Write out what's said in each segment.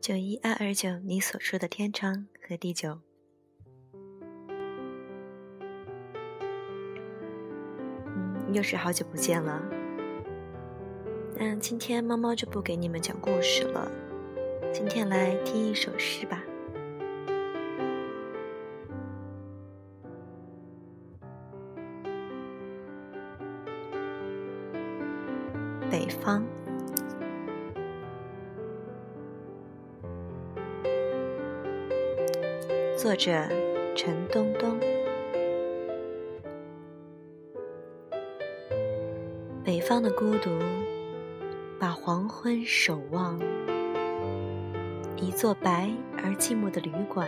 九一二二九，你所说的天长和地久。嗯，又是好久不见了。那今天猫猫就不给你们讲故事了，今天来听一首诗吧。北方。作者陈东东。北方的孤独，把黄昏守望。一座白而寂寞的旅馆，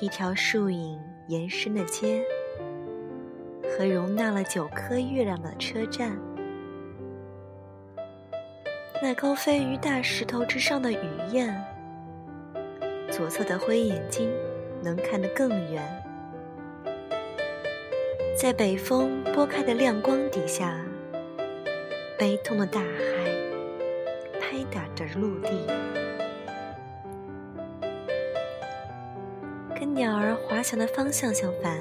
一条树影延伸的街，和容纳了九颗月亮的车站。那高飞于大石头之上的雨燕。左侧的灰眼睛能看得更远，在北风拨开的亮光底下，悲痛的大海拍打着陆地。跟鸟儿滑翔的方向相反，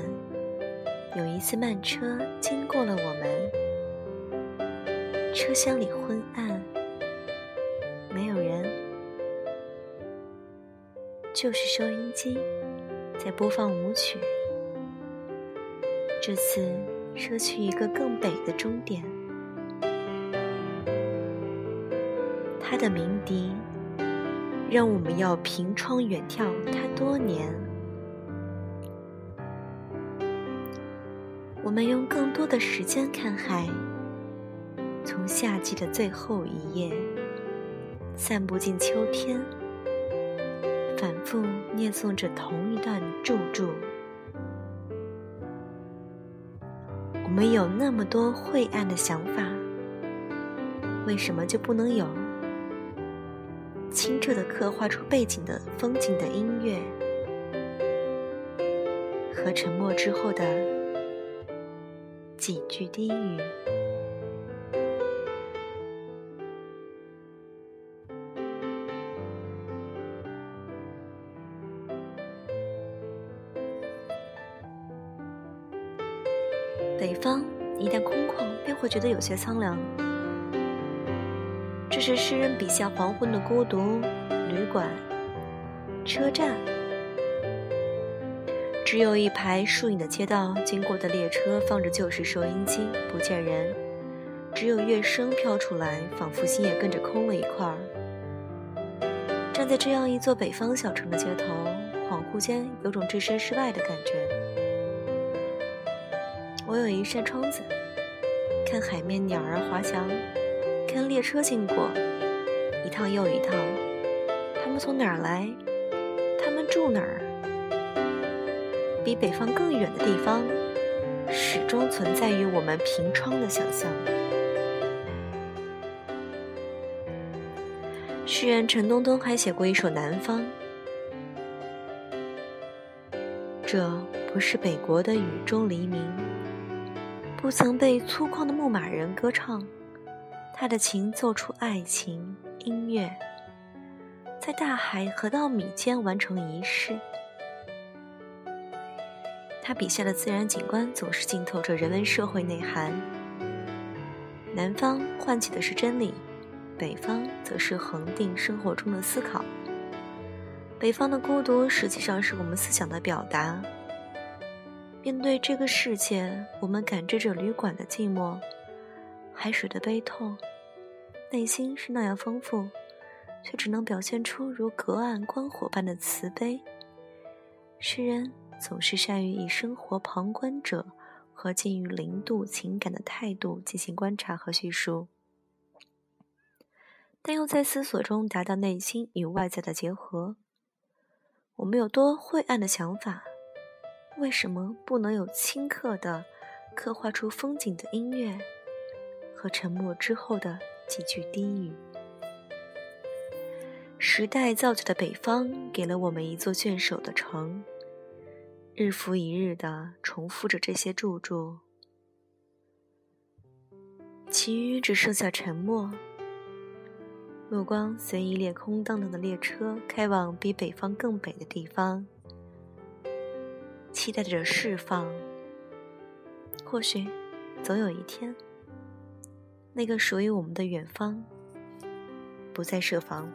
有一次慢车经过了我们，车厢里昏就是收音机在播放舞曲，这次说去一个更北的终点。他的鸣笛让我们要凭窗远眺他多年。我们用更多的时间看海，从夏季的最后一夜散步进秋天。复念诵着同一段著著。我们有那么多晦暗的想法，为什么就不能有清澈的刻画出背景的风景的音乐和沉默之后的几句低语？北方一旦空旷，便会觉得有些苍凉。这是诗人笔下黄昏的孤独。旅馆、车站，只有一排树影的街道，经过的列车放着旧式收音机，不见人，只有乐声飘出来，仿佛心也跟着空了一块儿。站在这样一座北方小城的街头，恍惚间有种置身事外的感觉。我有一扇窗子，看海面鸟儿滑翔，看列车经过，一趟又一趟。他们从哪儿来？他们住哪儿？比北方更远的地方，始终存在于我们凭窗的想象。诗人陈东东还写过一首《南方》，这不是北国的雨中黎明。不曾被粗犷的牧马人歌唱，他的琴奏出爱情音乐，在大海和稻米间完成仪式。他笔下的自然景观总是浸透着人文社会内涵。南方唤起的是真理，北方则是恒定生活中的思考。北方的孤独实际上是我们思想的表达。面对这个世界，我们感知着旅馆的寂寞，海水的悲痛，内心是那样丰富，却只能表现出如隔岸观火般的慈悲。诗人总是善于以生活旁观者和近于零度情感的态度进行观察和叙述，但又在思索中达到内心与外在的结合。我们有多晦暗的想法？为什么不能有顷刻的刻画出风景的音乐和沉默之后的几句低语？时代造就的北方给了我们一座卷首的城，日复一日的重复着这些著著，其余只剩下沉默。目光随一列空荡荡的列车开往比北方更北的地方，期待着释放。或许，总有一天，那个属于我们的远方，不再设防。